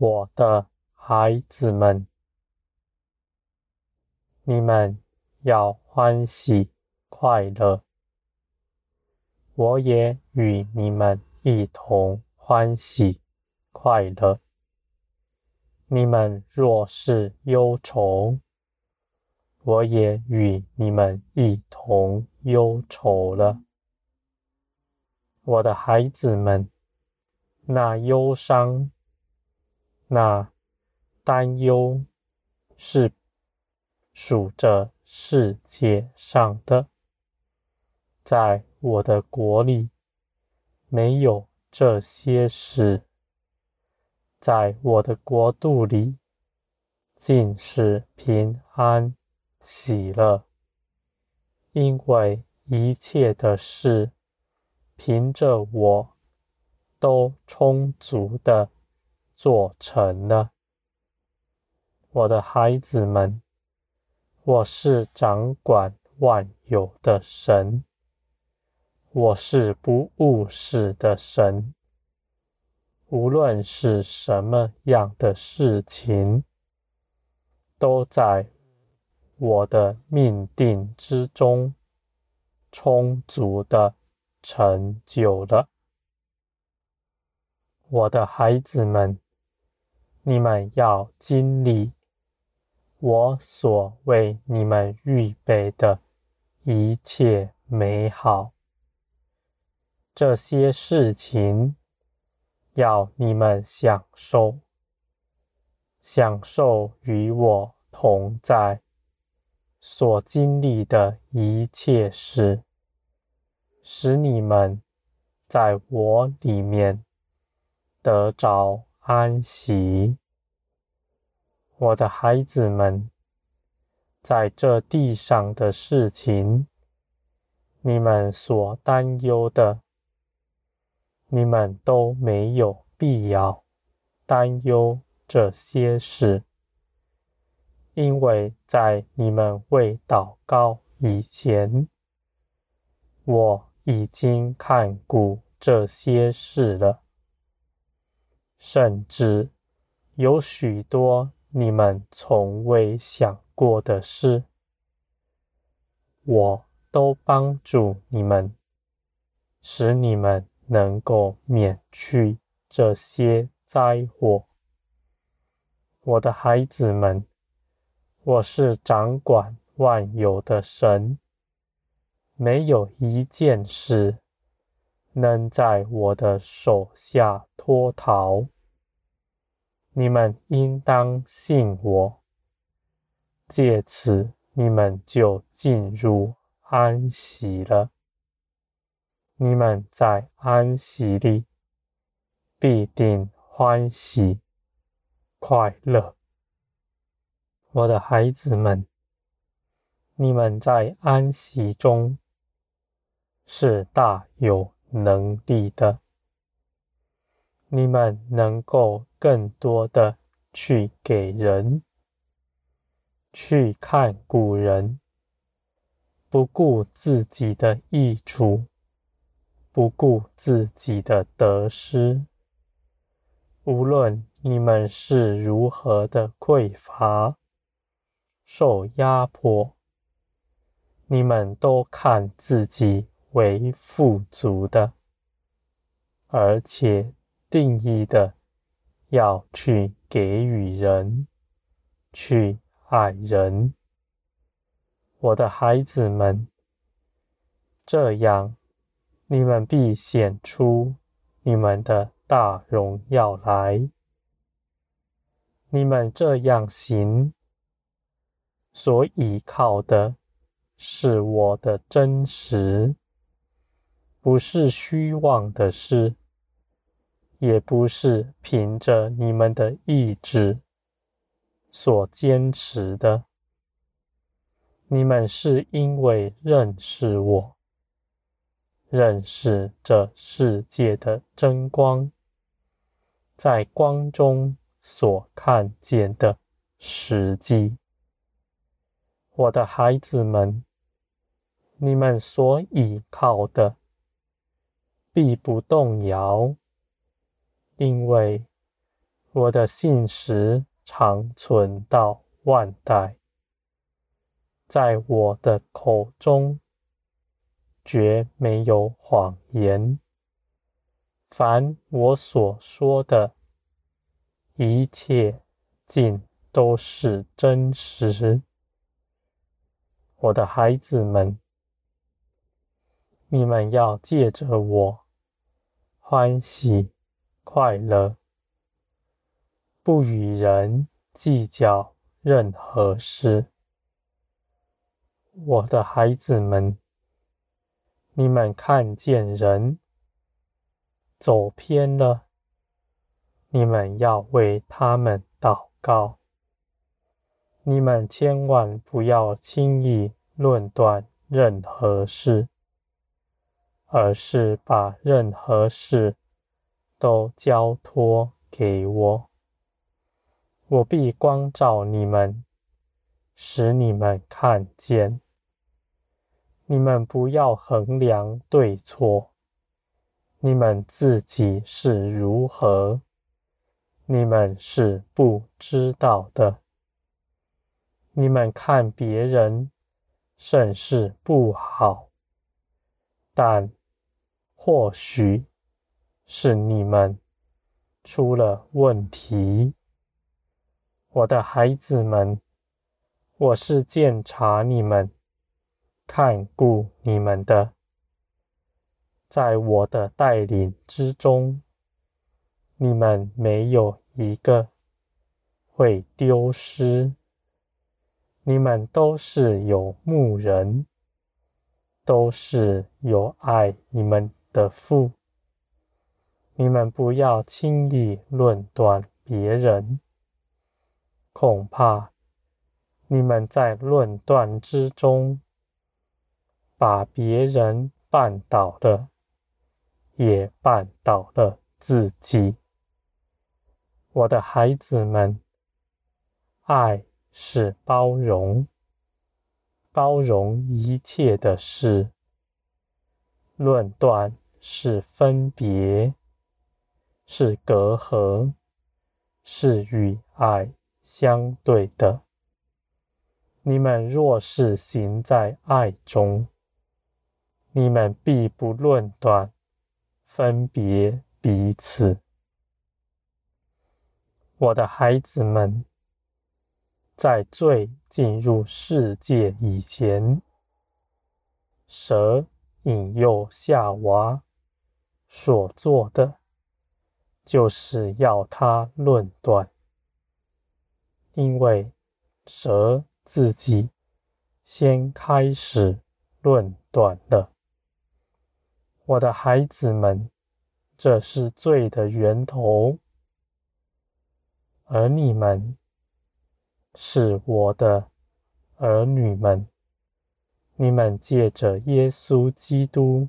我的孩子们，你们要欢喜快乐，我也与你们一同欢喜快乐。你们若是忧愁，我也与你们一同忧愁了。我的孩子们，那忧伤、那担忧，是数着世界上的，在我的国里没有这些事，在我的国度里尽是平安喜乐，因为一切的事。凭着我，都充足的做成了。我的孩子们，我是掌管万有的神，我是不误事的神。无论是什么样的事情，都在我的命定之中，充足的。成就了，我的孩子们，你们要经历我所为你们预备的一切美好。这些事情要你们享受，享受与我同在所经历的一切事。使你们在我里面得着安息，我的孩子们，在这地上的事情，你们所担忧的，你们都没有必要担忧这些事，因为在你们未祷告以前，我。已经看顾这些事了，甚至有许多你们从未想过的事，我都帮助你们，使你们能够免去这些灾祸。我的孩子们，我是掌管万有的神。没有一件事能在我的手下脱逃。你们应当信我，借此你们就进入安息了。你们在安息里必定欢喜快乐。我的孩子们，你们在安息中。是大有能力的，你们能够更多的去给人，去看古人，不顾自己的益处，不顾自己的得失。无论你们是如何的匮乏、受压迫，你们都看自己。为富足的，而且定义的要去给予人，去爱人。我的孩子们，这样你们必显出你们的大荣耀来。你们这样行，所依靠的是我的真实。不是虚妄的事，也不是凭着你们的意志所坚持的。你们是因为认识我，认识这世界的真光，在光中所看见的实际。我的孩子们，你们所倚靠的。必不动摇，因为我的信实长存到万代，在我的口中绝没有谎言。凡我所说的，一切尽都是真实。我的孩子们，你们要借着我欢喜快乐，不与人计较任何事。我的孩子们，你们看见人走偏了，你们要为他们祷告。你们千万不要轻易论断任何事，而是把任何事都交托给我。我必光照你们，使你们看见。你们不要衡量对错，你们自己是如何，你们是不知道的。你们看别人甚是不好，但或许是你们出了问题。我的孩子们，我是鉴察你们、看顾你们的，在我的带领之中，你们没有一个会丢失。你们都是有牧人，都是有爱你们的父。你们不要轻易论断别人，恐怕你们在论断之中，把别人绊倒了，也绊倒了自己。我的孩子们，爱。是包容，包容一切的事；论断是分别，是隔阂，是与爱相对的。你们若是行在爱中，你们必不论断、分别彼此。我的孩子们。在罪进入世界以前，蛇引诱夏娃所做的，就是要他论断，因为蛇自己先开始论断了。我的孩子们，这是罪的源头，而你们。是我的儿女们，你们借着耶稣基督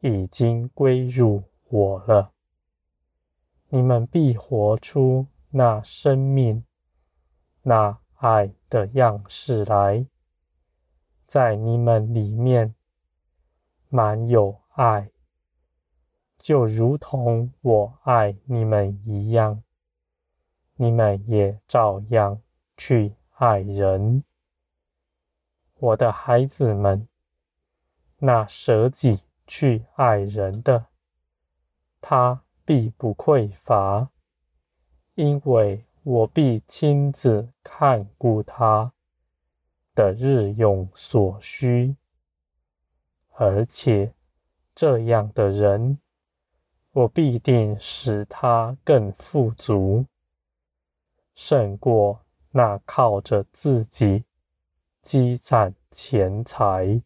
已经归入我了。你们必活出那生命、那爱的样式来，在你们里面满有爱，就如同我爱你们一样，你们也照样。去爱人，我的孩子们，那舍己去爱人的，他必不匮乏，因为我必亲自看顾他的日用所需，而且这样的人，我必定使他更富足，胜过。那靠着自己积攒钱财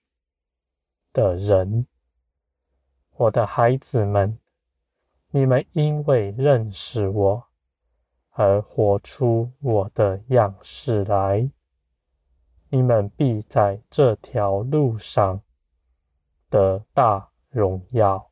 的人，我的孩子们，你们因为认识我而活出我的样式来，你们必在这条路上得大荣耀。